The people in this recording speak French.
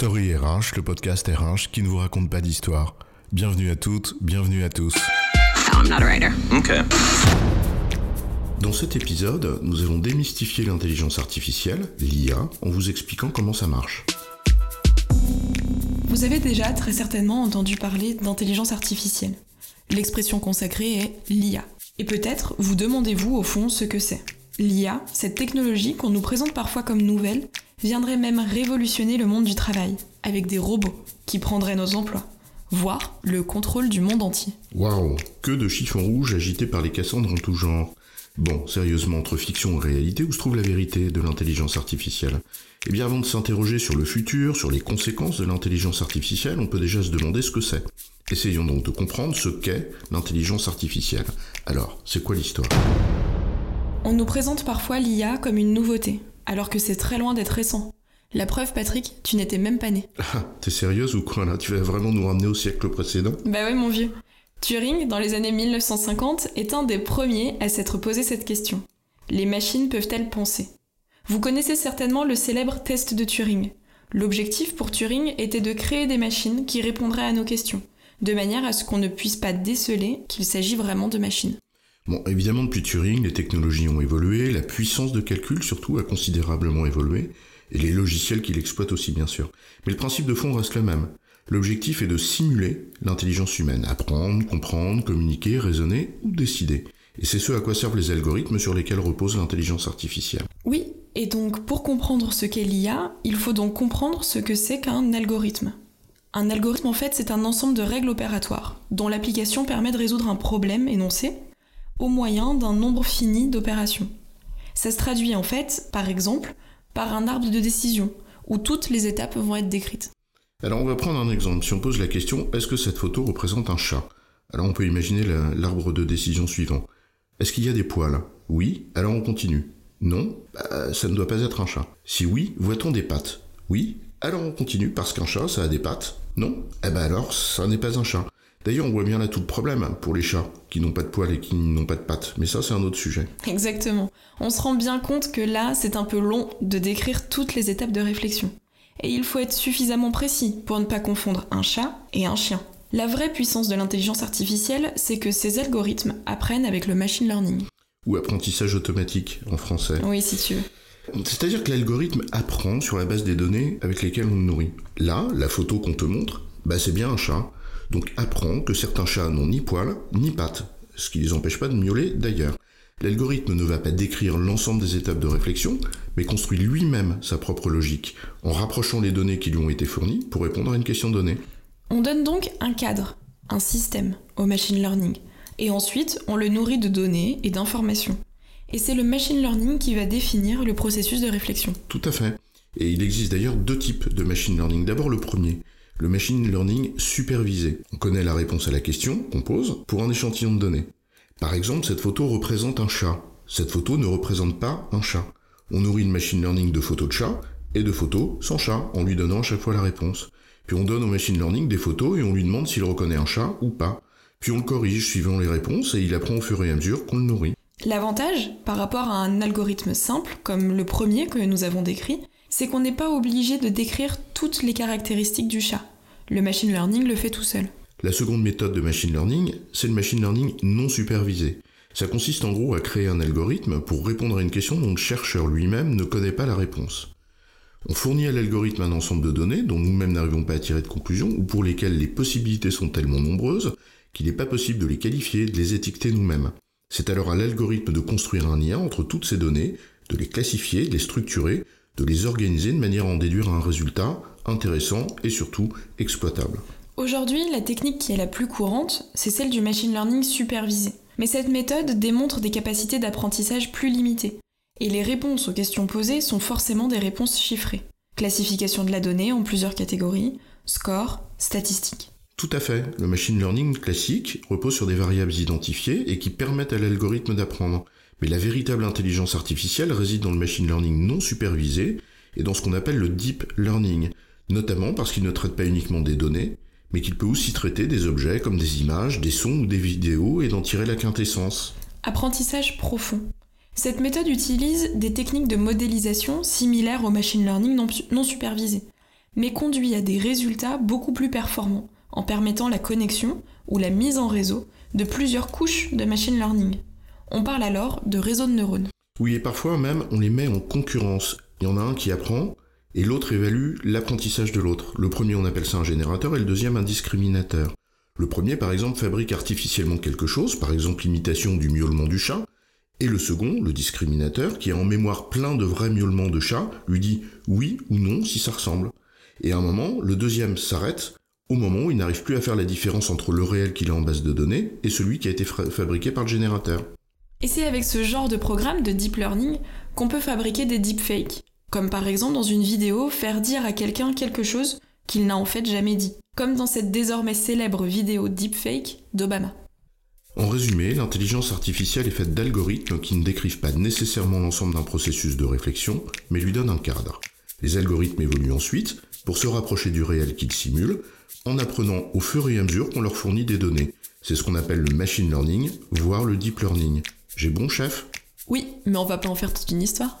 Story RH, le podcast RH qui ne vous raconte pas d'histoire. Bienvenue à toutes, bienvenue à tous. I'm not a writer. Okay. Dans cet épisode, nous allons démystifier l'intelligence artificielle, l'IA, en vous expliquant comment ça marche. Vous avez déjà très certainement entendu parler d'intelligence artificielle. L'expression consacrée est l'IA. Et peut-être vous demandez-vous au fond ce que c'est. L'IA, cette technologie qu'on nous présente parfois comme nouvelle, viendrait même révolutionner le monde du travail, avec des robots qui prendraient nos emplois, voire le contrôle du monde entier. Waouh Que de chiffons rouges agités par les Cassandres en tout genre. Bon, sérieusement, entre fiction et réalité, où se trouve la vérité de l'intelligence artificielle? Eh bien, avant de s'interroger sur le futur, sur les conséquences de l'intelligence artificielle, on peut déjà se demander ce que c'est. Essayons donc de comprendre ce qu'est l'intelligence artificielle. Alors, c'est quoi l'histoire? On nous présente parfois l'IA comme une nouveauté, alors que c'est très loin d'être récent. La preuve, Patrick, tu n'étais même pas né. Ah, t'es sérieuse ou quoi là? Tu vas vraiment nous ramener au siècle précédent? Bah ouais, mon vieux. Turing, dans les années 1950, est un des premiers à s'être posé cette question. Les machines peuvent-elles penser? Vous connaissez certainement le célèbre test de Turing. L'objectif pour Turing était de créer des machines qui répondraient à nos questions, de manière à ce qu'on ne puisse pas déceler qu'il s'agit vraiment de machines. Bon, évidemment, depuis Turing, les technologies ont évolué, la puissance de calcul surtout a considérablement évolué, et les logiciels qui l'exploitent aussi bien sûr. Mais le principe de fond reste le même. L'objectif est de simuler l'intelligence humaine, apprendre, comprendre, communiquer, raisonner ou décider. Et c'est ce à quoi servent les algorithmes sur lesquels repose l'intelligence artificielle. Oui, et donc pour comprendre ce qu'est l'IA, il faut donc comprendre ce que c'est qu'un algorithme. Un algorithme en fait c'est un ensemble de règles opératoires, dont l'application permet de résoudre un problème énoncé au moyen d'un nombre fini d'opérations. Ça se traduit en fait, par exemple, par un arbre de décision, où toutes les étapes vont être décrites. Alors on va prendre un exemple. Si on pose la question est-ce que cette photo représente un chat? Alors on peut imaginer la- l'arbre de décision suivant. Est-ce qu'il y a des poils? Oui, alors on continue. Non, Bah, ça ne doit pas être un chat. Si oui, voit-on des pattes? Oui, alors on continue parce qu'un chat ça a des pattes? Non Eh ben alors ça n'est pas un chat. D'ailleurs on voit bien là tout le problème pour les chats qui n'ont pas de poils et qui n'ont pas de pattes. Mais ça c'est un autre sujet. Exactement. On se rend bien compte que là, c'est un peu long de décrire toutes les étapes de réflexion. Et il faut être suffisamment précis pour ne pas confondre un chat et un chien. La vraie puissance de l'intelligence artificielle, c'est que ces algorithmes apprennent avec le machine learning. Ou apprentissage automatique en français. Oui, si tu veux. C'est-à-dire que l'algorithme apprend sur la base des données avec lesquelles on le nourrit. Là, la photo qu'on te montre, bah c'est bien un chat. Donc apprend que certains chats n'ont ni poils ni pattes, ce qui les empêche pas de miauler d'ailleurs. L'algorithme ne va pas décrire l'ensemble des étapes de réflexion, mais construit lui-même sa propre logique, en rapprochant les données qui lui ont été fournies pour répondre à une question donnée. On donne donc un cadre, un système au machine learning. Et ensuite, on le nourrit de données et d'informations. Et c'est le machine learning qui va définir le processus de réflexion. Tout à fait. Et il existe d'ailleurs deux types de machine learning. D'abord le premier, le machine learning supervisé. On connaît la réponse à la question qu'on pose pour un échantillon de données. Par exemple, cette photo représente un chat. Cette photo ne représente pas un chat. On nourrit une machine learning de photos de chat et de photos sans chat en lui donnant à chaque fois la réponse. Puis on donne au machine learning des photos et on lui demande s'il reconnaît un chat ou pas. Puis on le corrige suivant les réponses et il apprend au fur et à mesure qu'on le nourrit. L'avantage, par rapport à un algorithme simple, comme le premier que nous avons décrit, c'est qu'on n'est pas obligé de décrire toutes les caractéristiques du chat. Le machine learning le fait tout seul. La seconde méthode de machine learning, c'est le machine learning non supervisé. Ça consiste en gros à créer un algorithme pour répondre à une question dont le chercheur lui-même ne connaît pas la réponse. On fournit à l'algorithme un ensemble de données dont nous-mêmes n'arrivons pas à tirer de conclusion ou pour lesquelles les possibilités sont tellement nombreuses qu'il n'est pas possible de les qualifier, de les étiqueter nous-mêmes. C'est alors à l'algorithme de construire un lien entre toutes ces données, de les classifier, de les structurer, de les organiser de manière à en déduire un résultat intéressant et surtout exploitable. Aujourd'hui, la technique qui est la plus courante, c'est celle du machine learning supervisé. Mais cette méthode démontre des capacités d'apprentissage plus limitées. Et les réponses aux questions posées sont forcément des réponses chiffrées. Classification de la donnée en plusieurs catégories, score, statistiques. Tout à fait. Le machine learning classique repose sur des variables identifiées et qui permettent à l'algorithme d'apprendre. Mais la véritable intelligence artificielle réside dans le machine learning non supervisé et dans ce qu'on appelle le deep learning, notamment parce qu'il ne traite pas uniquement des données, mais qu'il peut aussi traiter des objets comme des images, des sons ou des vidéos et d'en tirer la quintessence. Apprentissage profond. Cette méthode utilise des techniques de modélisation similaires au machine learning non, non supervisé. mais conduit à des résultats beaucoup plus performants, en permettant la connexion ou la mise en réseau de plusieurs couches de machine learning. On parle alors de réseau de neurones. Oui, et parfois même on les met en concurrence. Il y en a un qui apprend et l'autre évalue l'apprentissage de l'autre. Le premier on appelle ça un générateur et le deuxième un discriminateur. Le premier par exemple fabrique artificiellement quelque chose, par exemple l'imitation du miaulement du chat, et le second, le discriminateur, qui a en mémoire plein de vrais miaulements de chat, lui dit oui ou non si ça ressemble. Et à un moment, le deuxième s'arrête au moment où il n'arrive plus à faire la différence entre le réel qu'il a en base de données et celui qui a été fabriqué par le générateur. Et c'est avec ce genre de programme de deep learning qu'on peut fabriquer des deepfakes, comme par exemple dans une vidéo faire dire à quelqu'un quelque chose qu'il n'a en fait jamais dit, comme dans cette désormais célèbre vidéo deepfake d'Obama. En résumé, l'intelligence artificielle est faite d'algorithmes qui ne décrivent pas nécessairement l'ensemble d'un processus de réflexion, mais lui donnent un cadre. Les algorithmes évoluent ensuite pour se rapprocher du réel qu'ils simulent, en apprenant au fur et à mesure qu'on leur fournit des données. C'est ce qu'on appelle le machine learning, voire le deep learning. J'ai bon chef? Oui, mais on va pas en faire toute une histoire.